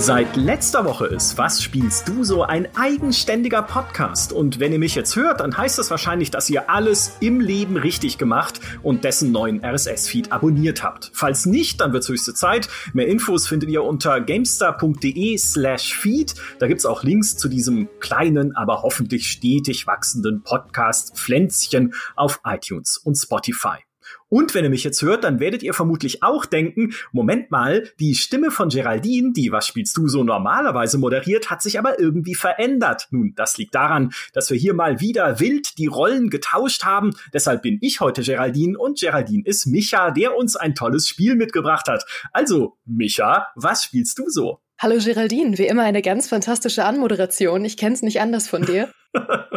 Seit letzter Woche ist Was spielst du so ein eigenständiger Podcast. Und wenn ihr mich jetzt hört, dann heißt das wahrscheinlich, dass ihr alles im Leben richtig gemacht und dessen neuen RSS-Feed abonniert habt. Falls nicht, dann wird's höchste Zeit. Mehr Infos findet ihr unter gamestar.de slash feed. Da gibt's auch Links zu diesem kleinen, aber hoffentlich stetig wachsenden Podcast Pflänzchen auf iTunes und Spotify. Und wenn ihr mich jetzt hört, dann werdet ihr vermutlich auch denken, Moment mal, die Stimme von Geraldine, die Was spielst du so normalerweise moderiert, hat sich aber irgendwie verändert. Nun, das liegt daran, dass wir hier mal wieder wild die Rollen getauscht haben. Deshalb bin ich heute Geraldine und Geraldine ist Micha, der uns ein tolles Spiel mitgebracht hat. Also, Micha, was spielst du so? Hallo Geraldine, wie immer eine ganz fantastische Anmoderation. Ich kenn's nicht anders von dir.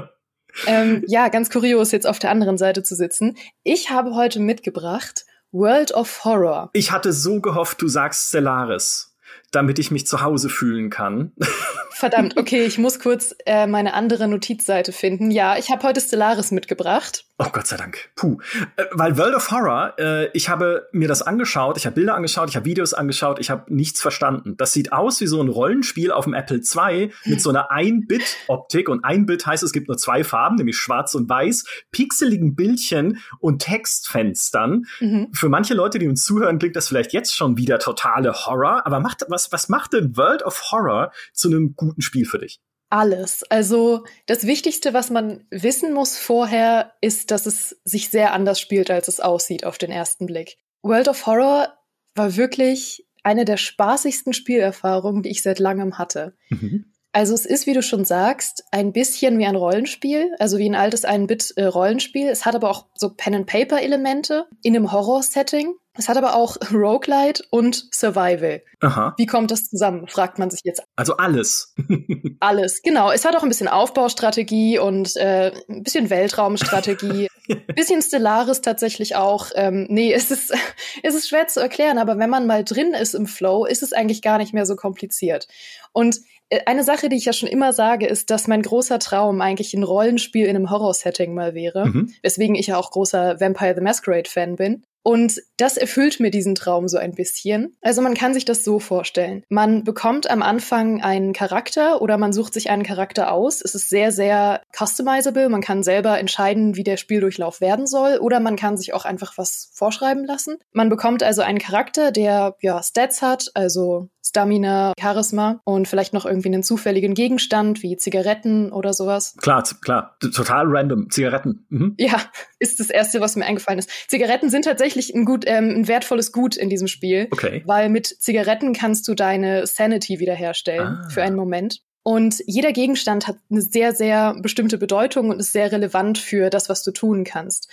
ähm, ja, ganz kurios, jetzt auf der anderen Seite zu sitzen. Ich habe heute mitgebracht World of Horror. Ich hatte so gehofft, du sagst Stellaris, damit ich mich zu Hause fühlen kann. Verdammt, okay, ich muss kurz äh, meine andere Notizseite finden. Ja, ich habe heute Stellaris mitgebracht. Oh Gott sei Dank. Puh. Äh, weil World of Horror, äh, ich habe mir das angeschaut, ich habe Bilder angeschaut, ich habe Videos angeschaut, ich habe nichts verstanden. Das sieht aus wie so ein Rollenspiel auf dem Apple II mit so einer 1-Bit-Optik. Und 1-Bit heißt, es gibt nur zwei Farben, nämlich schwarz und weiß, pixeligen Bildchen und Textfenstern. Mhm. Für manche Leute, die uns zuhören, klingt das vielleicht jetzt schon wieder totale Horror. Aber macht, was, was macht denn World of Horror zu einem guten Spiel für dich? Alles. Also das Wichtigste, was man wissen muss vorher, ist, dass es sich sehr anders spielt, als es aussieht auf den ersten Blick. World of Horror war wirklich eine der spaßigsten Spielerfahrungen, die ich seit langem hatte. Mhm. Also es ist, wie du schon sagst, ein bisschen wie ein Rollenspiel, also wie ein altes 1-Bit-Rollenspiel. Es hat aber auch so Pen-and-Paper-Elemente in einem Horror-Setting. Es hat aber auch Roguelite und Survival. Aha. Wie kommt das zusammen, fragt man sich jetzt. Also alles. alles, genau. Es hat auch ein bisschen Aufbaustrategie und äh, ein bisschen Weltraumstrategie. ein bisschen Stellaris tatsächlich auch. Ähm, nee, es ist, es ist schwer zu erklären, aber wenn man mal drin ist im Flow, ist es eigentlich gar nicht mehr so kompliziert. Und eine Sache, die ich ja schon immer sage, ist, dass mein großer Traum eigentlich ein Rollenspiel in einem Horror-Setting mal wäre. Mhm. Weswegen ich ja auch großer Vampire the Masquerade-Fan bin. Und das erfüllt mir diesen Traum so ein bisschen. Also man kann sich das so vorstellen. Man bekommt am Anfang einen Charakter oder man sucht sich einen Charakter aus. Es ist sehr, sehr customizable. Man kann selber entscheiden, wie der Spieldurchlauf werden soll oder man kann sich auch einfach was vorschreiben lassen. Man bekommt also einen Charakter, der ja Stats hat, also Stamina, Charisma und vielleicht noch irgendwie einen zufälligen Gegenstand wie Zigaretten oder sowas. Klar, klar, total random. Zigaretten. Mhm. Ja, ist das erste, was mir eingefallen ist. Zigaretten sind tatsächlich ein gut, ähm, ein wertvolles Gut in diesem Spiel, okay. weil mit Zigaretten kannst du deine Sanity wiederherstellen ah. für einen Moment. Und jeder Gegenstand hat eine sehr, sehr bestimmte Bedeutung und ist sehr relevant für das, was du tun kannst.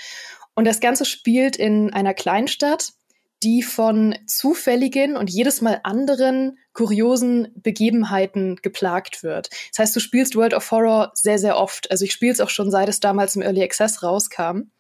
Und das Ganze spielt in einer Kleinstadt die von zufälligen und jedes Mal anderen kuriosen Begebenheiten geplagt wird. Das heißt, du spielst World of Horror sehr, sehr oft. Also ich spiele es auch schon, seit es damals im Early Access rauskam.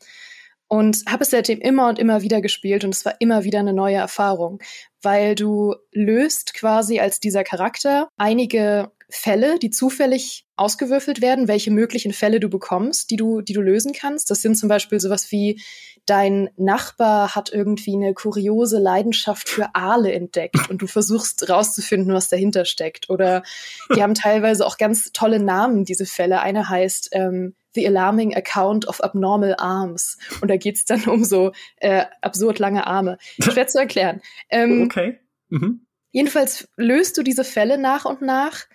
Und habe es seitdem immer und immer wieder gespielt und es war immer wieder eine neue Erfahrung, weil du löst quasi als dieser Charakter einige Fälle, die zufällig ausgewürfelt werden, welche möglichen Fälle du bekommst, die du, die du lösen kannst. Das sind zum Beispiel sowas wie dein Nachbar hat irgendwie eine kuriose Leidenschaft für Aale entdeckt und du versuchst rauszufinden, was dahinter steckt. Oder die haben teilweise auch ganz tolle Namen, diese Fälle. Eine heißt ähm, The Alarming Account of Abnormal Arms. Und da geht's dann um so äh, absurd lange Arme. Schwer zu erklären. Ähm, okay. Mhm. Jedenfalls löst du diese Fälle nach und nach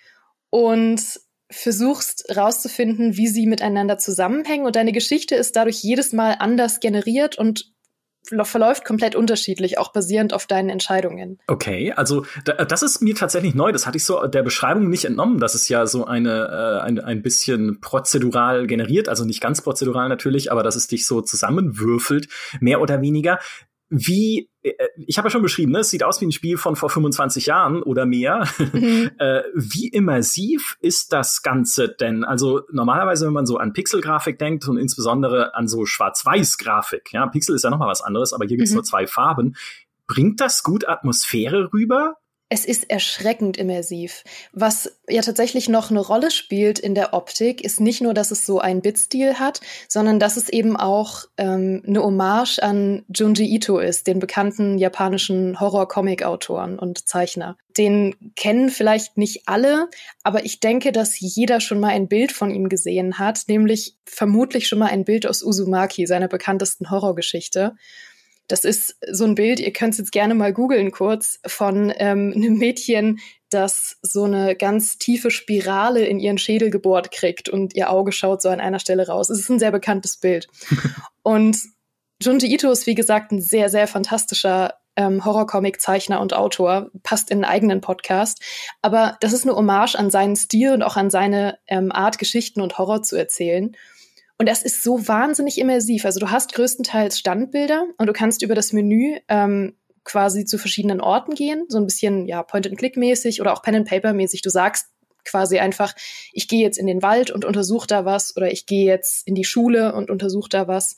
und versuchst rauszufinden, wie sie miteinander zusammenhängen und deine Geschichte ist dadurch jedes Mal anders generiert und verläuft komplett unterschiedlich, auch basierend auf deinen Entscheidungen. Okay, also das ist mir tatsächlich neu. Das hatte ich so der Beschreibung nicht entnommen, dass es ja so eine äh, ein, ein bisschen prozedural generiert, also nicht ganz prozedural natürlich, aber dass es dich so zusammenwürfelt, mehr oder weniger wie, ich habe ja schon beschrieben, ne, es sieht aus wie ein Spiel von vor 25 Jahren oder mehr. Mhm. äh, wie immersiv ist das Ganze denn? Also normalerweise, wenn man so an Pixelgrafik denkt und insbesondere an so Schwarz-Weiß-Grafik, ja, Pixel ist ja noch mal was anderes, aber hier gibt's mhm. nur zwei Farben. Bringt das gut Atmosphäre rüber? Es ist erschreckend immersiv. Was ja tatsächlich noch eine Rolle spielt in der Optik, ist nicht nur, dass es so einen Bitstil hat, sondern dass es eben auch ähm, eine Hommage an Junji Ito ist, den bekannten japanischen Horror-Comic-Autoren und Zeichner. Den kennen vielleicht nicht alle, aber ich denke, dass jeder schon mal ein Bild von ihm gesehen hat, nämlich vermutlich schon mal ein Bild aus Uzumaki, seiner bekanntesten Horrorgeschichte. Das ist so ein Bild, ihr könnt es jetzt gerne mal googeln kurz, von ähm, einem Mädchen, das so eine ganz tiefe Spirale in ihren Schädel gebohrt kriegt und ihr Auge schaut so an einer Stelle raus. Es ist ein sehr bekanntes Bild. und Junji Ito ist, wie gesagt, ein sehr, sehr fantastischer ähm, Horrorcomic-Zeichner und Autor, passt in einen eigenen Podcast. Aber das ist eine Hommage an seinen Stil und auch an seine ähm, Art, Geschichten und Horror zu erzählen. Und das ist so wahnsinnig immersiv. Also du hast größtenteils Standbilder und du kannst über das Menü ähm, quasi zu verschiedenen Orten gehen, so ein bisschen ja Point-and-Click-mäßig oder auch Pen-and-Paper-mäßig. Du sagst quasi einfach, ich gehe jetzt in den Wald und untersuche da was oder ich gehe jetzt in die Schule und untersuche da was.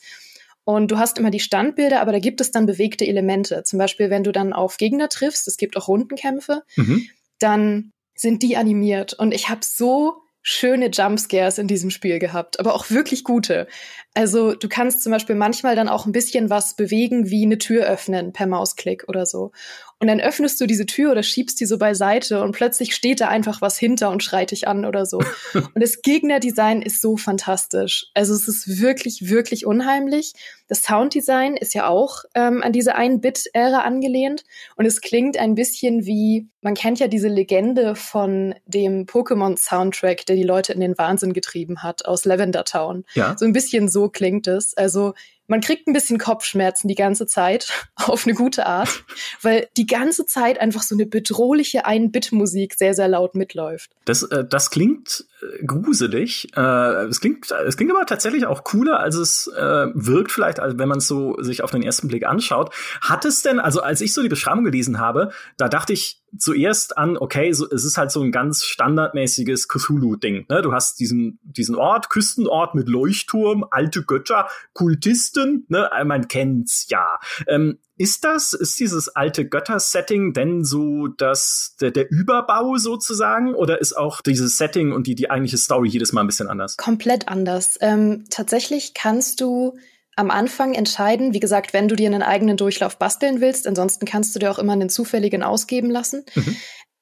Und du hast immer die Standbilder, aber da gibt es dann bewegte Elemente. Zum Beispiel, wenn du dann auf Gegner triffst, es gibt auch Rundenkämpfe, mhm. dann sind die animiert. Und ich habe so schöne Jumpscares in diesem Spiel gehabt, aber auch wirklich gute. Also du kannst zum Beispiel manchmal dann auch ein bisschen was bewegen, wie eine Tür öffnen per Mausklick oder so. Und dann öffnest du diese Tür oder schiebst die so beiseite und plötzlich steht da einfach was hinter und schreit dich an oder so. und das Gegnerdesign ist so fantastisch. Also es ist wirklich, wirklich unheimlich. Das Sounddesign ist ja auch ähm, an diese 1-Bit-Ära angelehnt und es klingt ein bisschen wie, man kennt ja diese Legende von dem Pokémon-Soundtrack, der die Leute in den Wahnsinn getrieben hat aus Lavender Town. Ja. So ein bisschen so klingt es. Also man kriegt ein bisschen Kopfschmerzen die ganze Zeit, auf eine gute Art, weil die ganze Zeit einfach so eine bedrohliche Ein-Bit-Musik sehr, sehr laut mitläuft. Das, äh, das klingt gruselig. Äh, es, klingt, es klingt aber tatsächlich auch cooler, als es äh, wirkt vielleicht, als wenn man es so sich auf den ersten Blick anschaut. Hat es denn, also als ich so die Beschreibung gelesen habe, da dachte ich, zuerst an, okay, so, es ist halt so ein ganz standardmäßiges Cthulhu-Ding. Ne? Du hast diesen, diesen Ort, Küstenort mit Leuchtturm, alte Götter, Kultisten, ne? man kennt's ja. Ähm, ist das, ist dieses alte Götter-Setting denn so das, der, der Überbau sozusagen? Oder ist auch dieses Setting und die, die eigentliche Story jedes Mal ein bisschen anders? Komplett anders. Ähm, tatsächlich kannst du am Anfang entscheiden, wie gesagt, wenn du dir einen eigenen Durchlauf basteln willst, ansonsten kannst du dir auch immer einen zufälligen ausgeben lassen. Mhm.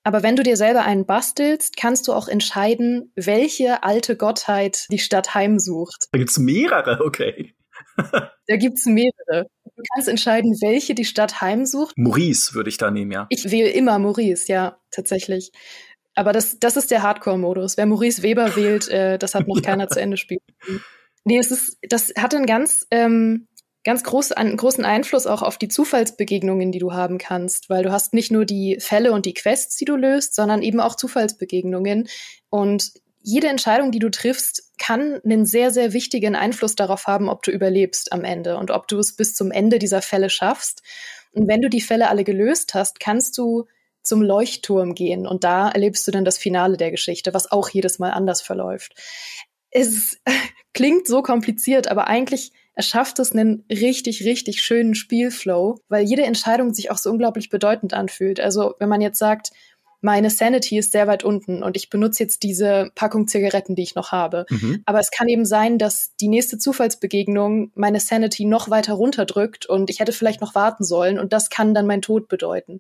Aber wenn du dir selber einen bastelst, kannst du auch entscheiden, welche alte Gottheit die Stadt heimsucht. Da gibt's mehrere, okay. da gibt's mehrere. Du kannst entscheiden, welche die Stadt heimsucht. Maurice würde ich da nehmen, ja. Ich wähle immer Maurice, ja, tatsächlich. Aber das, das ist der Hardcore-Modus. Wer Maurice Weber wählt, äh, das hat noch ja. keiner zu Ende spielen. Nee, es ist, das hat einen ganz, ähm, ganz groß, einen großen Einfluss auch auf die Zufallsbegegnungen, die du haben kannst, weil du hast nicht nur die Fälle und die Quests, die du löst, sondern eben auch Zufallsbegegnungen. Und jede Entscheidung, die du triffst, kann einen sehr, sehr wichtigen Einfluss darauf haben, ob du überlebst am Ende und ob du es bis zum Ende dieser Fälle schaffst. Und wenn du die Fälle alle gelöst hast, kannst du zum Leuchtturm gehen und da erlebst du dann das Finale der Geschichte, was auch jedes Mal anders verläuft es klingt so kompliziert, aber eigentlich erschafft es einen richtig, richtig schönen Spielflow, weil jede Entscheidung sich auch so unglaublich bedeutend anfühlt. Also wenn man jetzt sagt, meine Sanity ist sehr weit unten und ich benutze jetzt diese Packung Zigaretten, die ich noch habe. Mhm. Aber es kann eben sein, dass die nächste Zufallsbegegnung meine Sanity noch weiter runterdrückt und ich hätte vielleicht noch warten sollen und das kann dann mein Tod bedeuten.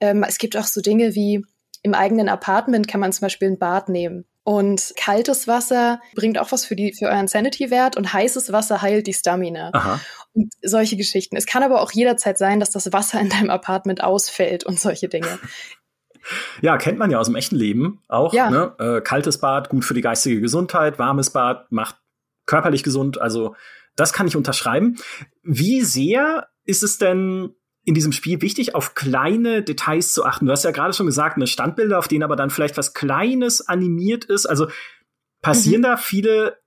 Ähm, es gibt auch so Dinge wie im eigenen Apartment kann man zum Beispiel ein Bad nehmen. Und kaltes Wasser bringt auch was für, die, für euren Sanity-Wert und heißes Wasser heilt die Stamina. Aha. Und solche Geschichten. Es kann aber auch jederzeit sein, dass das Wasser in deinem Apartment ausfällt und solche Dinge. Ja, kennt man ja aus dem echten Leben auch. Ja. Ne? Äh, kaltes Bad, gut für die geistige Gesundheit. Warmes Bad macht körperlich gesund. Also das kann ich unterschreiben. Wie sehr ist es denn in diesem Spiel wichtig, auf kleine Details zu achten. Du hast ja gerade schon gesagt, eine Standbilder, auf denen aber dann vielleicht was Kleines animiert ist. Also passieren mhm. da viele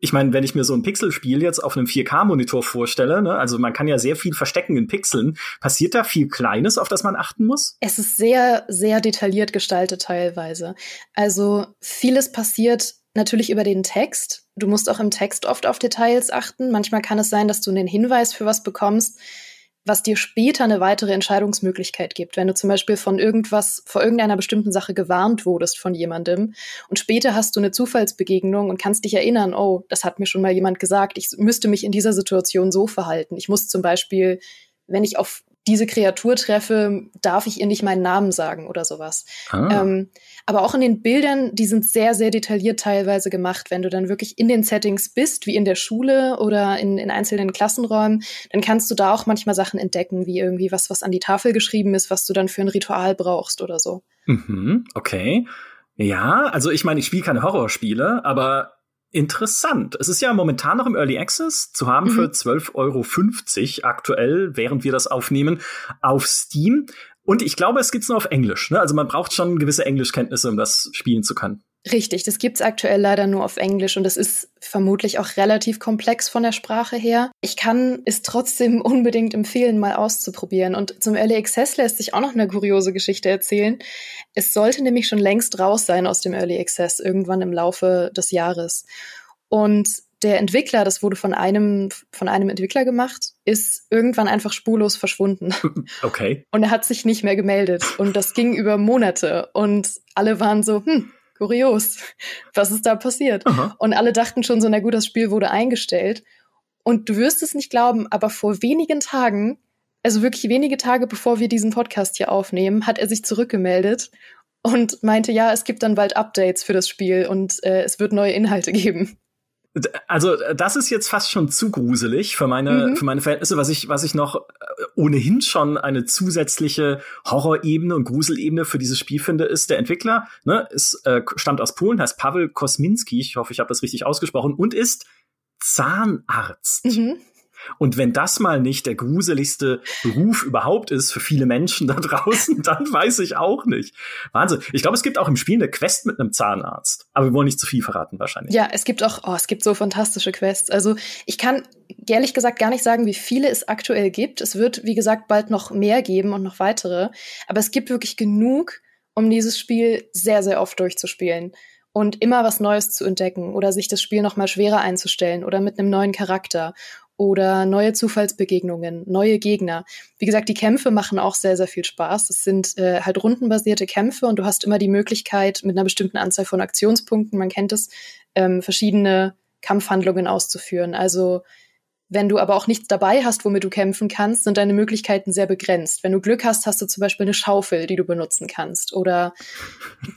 ich meine, wenn ich mir so ein Pixelspiel jetzt auf einem 4K-Monitor vorstelle, ne, also man kann ja sehr viel verstecken in Pixeln, passiert da viel Kleines, auf das man achten muss? Es ist sehr, sehr detailliert gestaltet teilweise. Also vieles passiert natürlich über den Text. Du musst auch im Text oft auf Details achten. Manchmal kann es sein, dass du einen Hinweis für was bekommst, was dir später eine weitere Entscheidungsmöglichkeit gibt. Wenn du zum Beispiel von irgendwas, vor irgendeiner bestimmten Sache gewarnt wurdest von jemandem und später hast du eine Zufallsbegegnung und kannst dich erinnern, oh, das hat mir schon mal jemand gesagt, ich müsste mich in dieser Situation so verhalten. Ich muss zum Beispiel, wenn ich auf diese Kreatur treffe, darf ich ihr nicht meinen Namen sagen oder sowas. Ah. Ähm, aber auch in den Bildern, die sind sehr, sehr detailliert teilweise gemacht. Wenn du dann wirklich in den Settings bist, wie in der Schule oder in, in einzelnen Klassenräumen, dann kannst du da auch manchmal Sachen entdecken, wie irgendwie was, was an die Tafel geschrieben ist, was du dann für ein Ritual brauchst oder so. Mhm, okay. Ja, also ich meine, ich spiele keine Horrorspiele, aber Interessant. Es ist ja momentan noch im Early Access zu haben mhm. für 12,50 Euro aktuell, während wir das aufnehmen, auf Steam. Und ich glaube, es gibt's nur auf Englisch. Ne? Also man braucht schon gewisse Englischkenntnisse, um das spielen zu können. Richtig, das gibt's aktuell leider nur auf Englisch und das ist vermutlich auch relativ komplex von der Sprache her. Ich kann es trotzdem unbedingt empfehlen, mal auszuprobieren. Und zum Early Access lässt sich auch noch eine kuriose Geschichte erzählen. Es sollte nämlich schon längst raus sein aus dem Early Access, irgendwann im Laufe des Jahres. Und der Entwickler, das wurde von einem, von einem Entwickler gemacht, ist irgendwann einfach spurlos verschwunden. Okay. Und er hat sich nicht mehr gemeldet. Und das ging über Monate. Und alle waren so, hm, kurios, was ist da passiert? Aha. Und alle dachten schon so, na gut, das Spiel wurde eingestellt. Und du wirst es nicht glauben, aber vor wenigen Tagen, also wirklich wenige Tage bevor wir diesen Podcast hier aufnehmen, hat er sich zurückgemeldet und meinte, ja, es gibt dann bald Updates für das Spiel und äh, es wird neue Inhalte geben. Also das ist jetzt fast schon zu gruselig für meine mhm. für meine Verhältnisse, was ich was ich noch äh, ohnehin schon eine zusätzliche Horrorebene und Gruselebene für dieses Spiel finde, ist der Entwickler, ne, ist äh, stammt aus Polen, heißt Paweł Kosminski, ich hoffe, ich habe das richtig ausgesprochen und ist Zahnarzt. Mhm. Und wenn das mal nicht der gruseligste Beruf überhaupt ist für viele Menschen da draußen, dann weiß ich auch nicht. Wahnsinn. Ich glaube, es gibt auch im Spiel eine Quest mit einem Zahnarzt. Aber wir wollen nicht zu viel verraten wahrscheinlich. Ja, es gibt auch, oh, es gibt so fantastische Quests. Also ich kann ehrlich gesagt gar nicht sagen, wie viele es aktuell gibt. Es wird, wie gesagt, bald noch mehr geben und noch weitere. Aber es gibt wirklich genug, um dieses Spiel sehr, sehr oft durchzuspielen und immer was Neues zu entdecken oder sich das Spiel noch mal schwerer einzustellen oder mit einem neuen Charakter oder neue Zufallsbegegnungen, neue Gegner. Wie gesagt, die Kämpfe machen auch sehr, sehr viel Spaß. Es sind äh, halt rundenbasierte Kämpfe und du hast immer die Möglichkeit, mit einer bestimmten Anzahl von Aktionspunkten, man kennt es, ähm, verschiedene Kampfhandlungen auszuführen. Also wenn du aber auch nichts dabei hast, womit du kämpfen kannst, sind deine Möglichkeiten sehr begrenzt. Wenn du Glück hast, hast du zum Beispiel eine Schaufel, die du benutzen kannst. Oder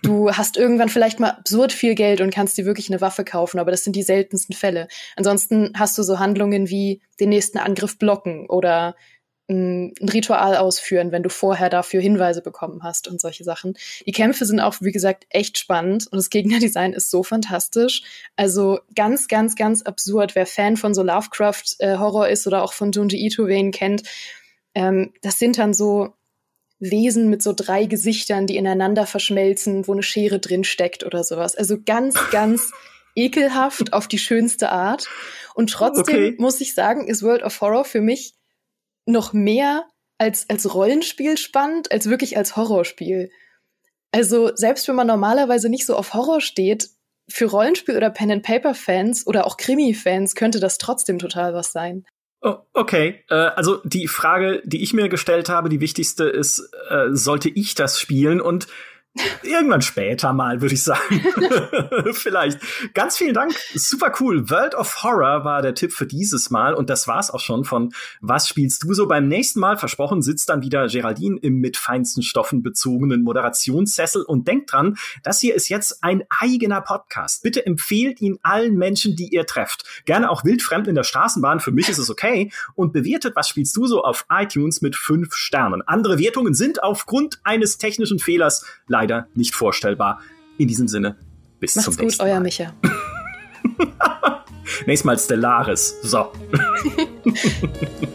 du hast irgendwann vielleicht mal absurd viel Geld und kannst dir wirklich eine Waffe kaufen, aber das sind die seltensten Fälle. Ansonsten hast du so Handlungen wie den nächsten Angriff blocken oder ein Ritual ausführen, wenn du vorher dafür Hinweise bekommen hast und solche Sachen. Die Kämpfe sind auch, wie gesagt, echt spannend und das Gegnerdesign ist so fantastisch. Also ganz, ganz, ganz absurd. Wer Fan von so Lovecraft-Horror äh, ist oder auch von Junji Ito, wer ihn kennt, ähm, das sind dann so Wesen mit so drei Gesichtern, die ineinander verschmelzen, wo eine Schere drin steckt oder sowas. Also ganz, ganz ekelhaft auf die schönste Art. Und trotzdem okay. muss ich sagen, ist World of Horror für mich noch mehr als, als Rollenspiel spannend, als wirklich als Horrorspiel. Also selbst wenn man normalerweise nicht so auf Horror steht, für Rollenspiel- oder Pen-and-Paper-Fans oder auch Krimi-Fans könnte das trotzdem total was sein. Oh, okay, äh, also die Frage, die ich mir gestellt habe, die wichtigste ist, äh, sollte ich das spielen? Und Irgendwann später mal, würde ich sagen. Vielleicht. Ganz vielen Dank. Super cool. World of Horror war der Tipp für dieses Mal. Und das war's auch schon von Was spielst du so? Beim nächsten Mal, versprochen, sitzt dann wieder Geraldine im mit feinsten Stoffen bezogenen Moderationssessel. Und denkt dran, das hier ist jetzt ein eigener Podcast. Bitte empfehlt ihn allen Menschen, die ihr trefft. Gerne auch wildfremd in der Straßenbahn. Für mich ist es okay. Und bewertet Was spielst du so auf iTunes mit fünf Sternen. Andere Wertungen sind aufgrund eines technischen Fehlers leider leider nicht vorstellbar. In diesem Sinne, bis Macht's zum nächsten gut, Mal. euer Micha. Nächstes Mal Stellaris. So.